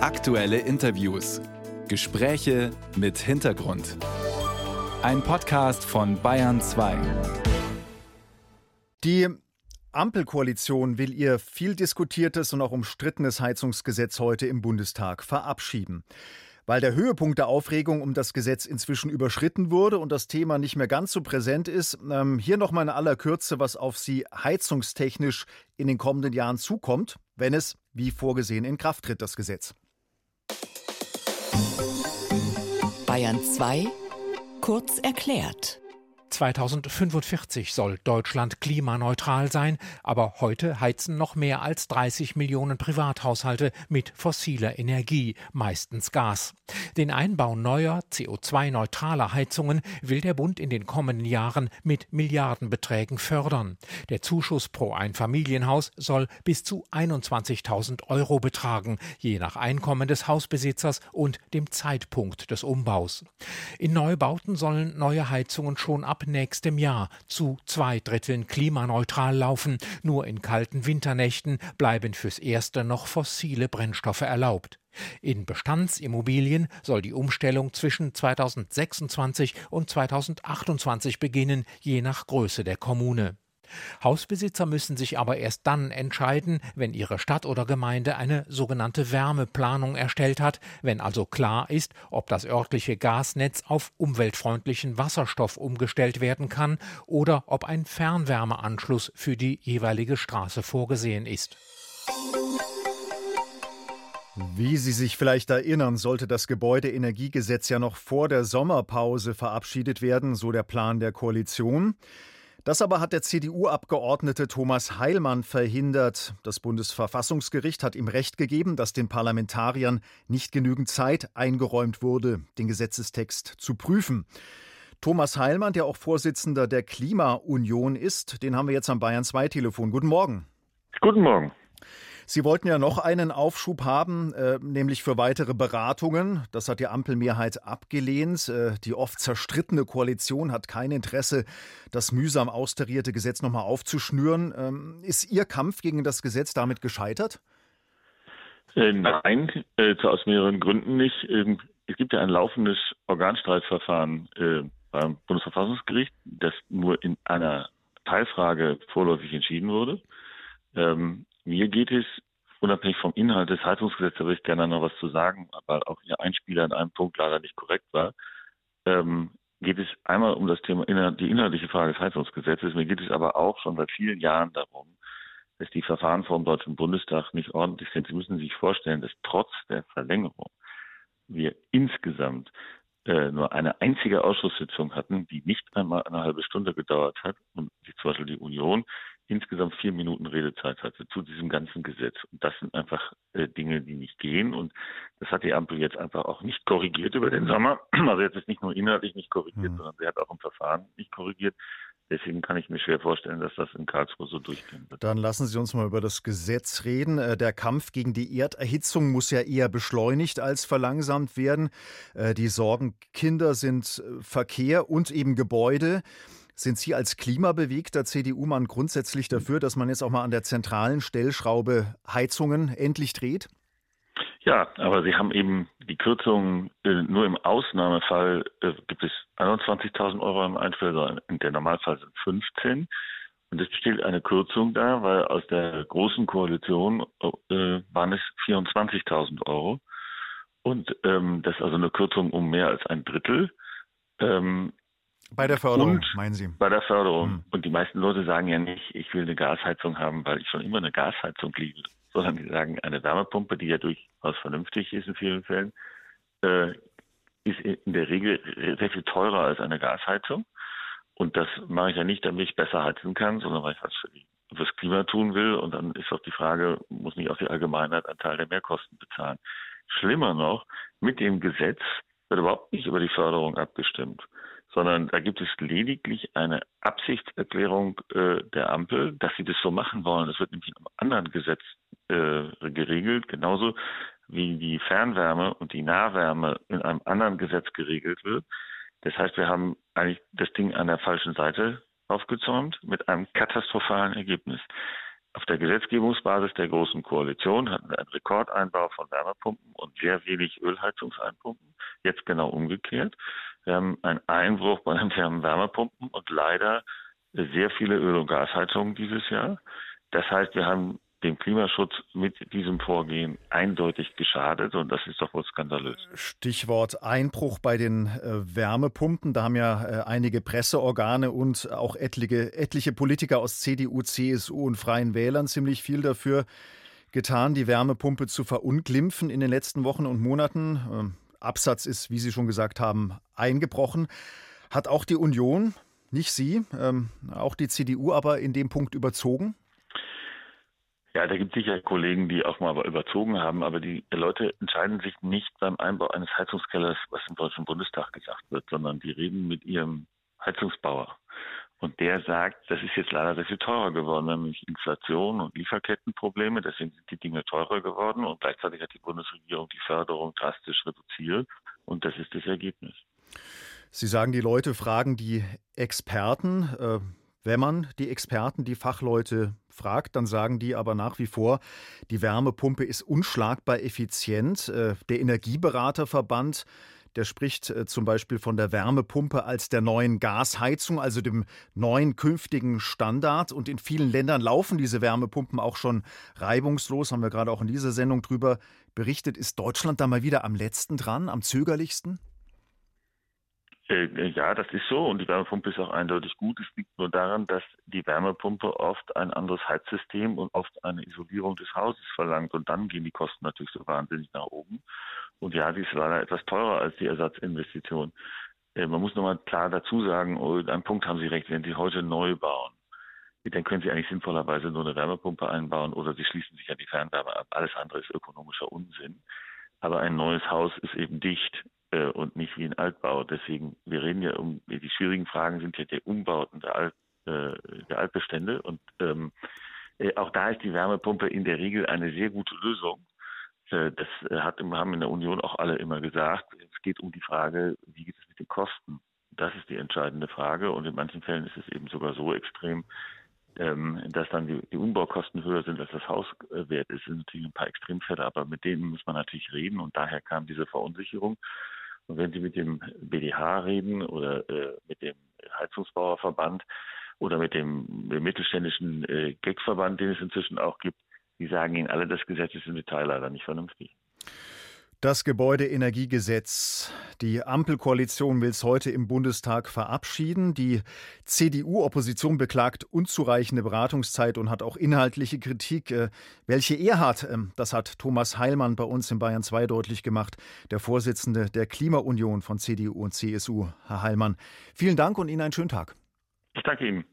Aktuelle Interviews. Gespräche mit Hintergrund. Ein Podcast von Bayern 2. Die Ampelkoalition will ihr viel diskutiertes und auch umstrittenes Heizungsgesetz heute im Bundestag verabschieden. Weil der Höhepunkt der Aufregung um das Gesetz inzwischen überschritten wurde und das Thema nicht mehr ganz so präsent ist, ähm, hier nochmal in aller Kürze, was auf Sie heizungstechnisch in den kommenden Jahren zukommt, wenn es, wie vorgesehen, in Kraft tritt, das Gesetz. Bayern 2 kurz erklärt. 2045 soll Deutschland klimaneutral sein, aber heute heizen noch mehr als 30 Millionen Privathaushalte mit fossiler Energie, meistens Gas. Den Einbau neuer CO2-neutraler Heizungen will der Bund in den kommenden Jahren mit Milliardenbeträgen fördern. Der Zuschuss pro Einfamilienhaus soll bis zu 21.000 Euro betragen, je nach Einkommen des Hausbesitzers und dem Zeitpunkt des Umbaus. In Neubauten sollen neue Heizungen schon ab nächstem Jahr zu zwei Dritteln klimaneutral laufen. Nur in kalten Winternächten bleiben fürs Erste noch fossile Brennstoffe erlaubt. In Bestandsimmobilien soll die Umstellung zwischen 2026 und 2028 beginnen, je nach Größe der Kommune. Hausbesitzer müssen sich aber erst dann entscheiden, wenn ihre Stadt oder Gemeinde eine sogenannte Wärmeplanung erstellt hat, wenn also klar ist, ob das örtliche Gasnetz auf umweltfreundlichen Wasserstoff umgestellt werden kann oder ob ein Fernwärmeanschluss für die jeweilige Straße vorgesehen ist. Wie Sie sich vielleicht erinnern, sollte das Gebäudeenergiegesetz ja noch vor der Sommerpause verabschiedet werden, so der Plan der Koalition. Das aber hat der CDU-Abgeordnete Thomas Heilmann verhindert. Das Bundesverfassungsgericht hat ihm Recht gegeben, dass den Parlamentariern nicht genügend Zeit eingeräumt wurde, den Gesetzestext zu prüfen. Thomas Heilmann, der auch Vorsitzender der Klimaunion ist, den haben wir jetzt am Bayern 2 Telefon. Guten Morgen. Guten Morgen. Sie wollten ja noch einen Aufschub haben, äh, nämlich für weitere Beratungen. Das hat die Ampelmehrheit abgelehnt. Äh, die oft zerstrittene Koalition hat kein Interesse, das mühsam austarierte Gesetz nochmal aufzuschnüren. Ähm, ist Ihr Kampf gegen das Gesetz damit gescheitert? Äh, nein, aus mehreren Gründen nicht. Ähm, es gibt ja ein laufendes Organstreitverfahren beim Bundesverfassungsgericht, das nur in einer Teilfrage vorläufig entschieden wurde. Ähm, mir geht es, unabhängig vom Inhalt des Heizungsgesetzes, da würde ich gerne noch was zu sagen, weil auch Ihr Einspieler in einem Punkt leider nicht korrekt war. Ähm, geht es einmal um das Thema, die inhaltliche Frage des Heizungsgesetzes. Mir geht es aber auch schon seit vielen Jahren darum, dass die Verfahren vor dem Deutschen Bundestag nicht ordentlich sind. Sie müssen sich vorstellen, dass trotz der Verlängerung wir insgesamt äh, nur eine einzige Ausschusssitzung hatten, die nicht einmal eine halbe Stunde gedauert hat und die zum Beispiel die Union insgesamt vier Minuten Redezeit hatte zu diesem ganzen Gesetz. Und das sind einfach äh, Dinge, die nicht gehen. Und das hat die Ampel jetzt einfach auch nicht korrigiert über den Sommer. Also jetzt ist nicht nur inhaltlich nicht korrigiert, mhm. sondern sie hat auch im Verfahren nicht korrigiert. Deswegen kann ich mir schwer vorstellen, dass das in Karlsruhe so durchgehen wird. Dann lassen Sie uns mal über das Gesetz reden. Äh, der Kampf gegen die Erderhitzung muss ja eher beschleunigt als verlangsamt werden. Äh, die Sorgenkinder sind äh, Verkehr und eben Gebäude. Sind Sie als klimabewegter CDU-Mann grundsätzlich dafür, dass man jetzt auch mal an der zentralen Stellschraube Heizungen endlich dreht? Ja, aber Sie haben eben die Kürzung, äh, nur im Ausnahmefall äh, gibt es 21.000 Euro im Einspieler, der Normalfall sind 15. Und es besteht eine Kürzung da, weil aus der großen Koalition äh, waren es 24.000 Euro. Und ähm, das ist also eine Kürzung um mehr als ein Drittel. Ähm, bei der Förderung, und meinen Sie? Bei der Förderung. Hm. Und die meisten Leute sagen ja nicht, ich will eine Gasheizung haben, weil ich schon immer eine Gasheizung liebe, sondern die sagen, eine Wärmepumpe, die ja durchaus vernünftig ist in vielen Fällen, äh, ist in der Regel sehr viel teurer als eine Gasheizung. Und das mache ich ja nicht, damit ich besser heizen kann, sondern weil ich was für das Klima tun will. Und dann ist auch die Frage, muss nicht auch die Allgemeinheit einen Teil der Mehrkosten bezahlen? Schlimmer noch, mit dem Gesetz wird überhaupt nicht über die Förderung abgestimmt sondern da gibt es lediglich eine Absichtserklärung äh, der Ampel, dass sie das so machen wollen. Das wird nämlich in einem anderen Gesetz äh, geregelt, genauso wie die Fernwärme und die Nahwärme in einem anderen Gesetz geregelt wird. Das heißt, wir haben eigentlich das Ding an der falschen Seite aufgezäumt mit einem katastrophalen Ergebnis. auf der Gesetzgebungsbasis der Großen Koalition hatten wir einen Rekordeinbau von Wärmepumpen und sehr wenig Ölheizungseinpumpen. Jetzt genau umgekehrt. Wir haben einen Einbruch bei den Wärmepumpen und leider sehr viele Öl- und Gasheizungen dieses Jahr. Das heißt, wir haben dem Klimaschutz mit diesem Vorgehen eindeutig geschadet und das ist doch wohl skandalös. Stichwort Einbruch bei den äh, Wärmepumpen. Da haben ja äh, einige Presseorgane und auch etliche, etliche Politiker aus CDU, CSU und Freien Wählern ziemlich viel dafür getan, die Wärmepumpe zu verunglimpfen in den letzten Wochen und Monaten. Ähm, Absatz ist, wie Sie schon gesagt haben, eingebrochen. Hat auch die Union, nicht Sie, ähm, auch die CDU aber in dem Punkt überzogen? Ja, da gibt es sicher Kollegen, die auch mal überzogen haben, aber die Leute entscheiden sich nicht beim Einbau eines Heizungskellers, was im Deutschen Bundestag gesagt wird, sondern die reden mit ihrem Heizungsbauer. Und der sagt, das ist jetzt leider sehr viel teurer geworden. Nämlich Inflation und Lieferkettenprobleme, deswegen sind die Dinge teurer geworden und gleichzeitig hat die Bundesregierung die Förderung drastisch reduziert und das ist das Ergebnis. Sie sagen, die Leute fragen die Experten. Wenn man die Experten, die Fachleute fragt, dann sagen die aber nach wie vor, die Wärmepumpe ist unschlagbar effizient. Äh, der Energieberaterverband der spricht äh, zum Beispiel von der Wärmepumpe als der neuen Gasheizung, also dem neuen künftigen Standard. Und in vielen Ländern laufen diese Wärmepumpen auch schon reibungslos. Haben wir gerade auch in dieser Sendung drüber berichtet. Ist Deutschland da mal wieder am letzten dran, am zögerlichsten? Äh, äh, ja, das ist so und die Wärmepumpe ist auch eindeutig gut. Es liegt nur daran, dass die Wärmepumpe oft ein anderes Heizsystem und oft eine Isolierung des Hauses verlangt und dann gehen die Kosten natürlich so wahnsinnig nach oben. Und ja, die ist leider etwas teurer als die Ersatzinvestition. Äh, man muss nochmal klar dazu sagen, oh, einen Punkt haben Sie recht, wenn Sie heute neu bauen, dann können Sie eigentlich sinnvollerweise nur eine Wärmepumpe einbauen oder Sie schließen sich an die Fernwärme ab. Alles andere ist ökonomischer Unsinn. Aber ein neues Haus ist eben dicht äh, und nicht wie ein Altbau. Deswegen, wir reden ja um, die schwierigen Fragen sind ja der Umbauten der, Alt, äh, der Altbestände und ähm, äh, auch da ist die Wärmepumpe in der Regel eine sehr gute Lösung. Äh, das hat, haben in der Union auch alle immer gesagt. Es geht um die Frage, wie geht es mit den Kosten? Das ist die entscheidende Frage und in manchen Fällen ist es eben sogar so extrem, ähm, dass dann die, die, Umbaukosten höher sind, als das Haus äh, wert ist. Das sind natürlich ein paar Extremfälle, aber mit denen muss man natürlich reden und daher kam diese Verunsicherung. Und wenn Sie mit dem BDH reden oder äh, mit dem Heizungsbauerverband oder mit dem mittelständischen äh, GEG-Verband, den es inzwischen auch gibt, die sagen Ihnen alle, das Gesetz ist im Detail leider nicht vernünftig. Das Gebäudeenergiegesetz. Die Ampelkoalition will es heute im Bundestag verabschieden. Die CDU-Opposition beklagt unzureichende Beratungszeit und hat auch inhaltliche Kritik. Äh, welche er hat, ähm, das hat Thomas Heilmann bei uns in Bayern 2 deutlich gemacht, der Vorsitzende der Klimaunion von CDU und CSU. Herr Heilmann, vielen Dank und Ihnen einen schönen Tag. Ich danke Ihnen.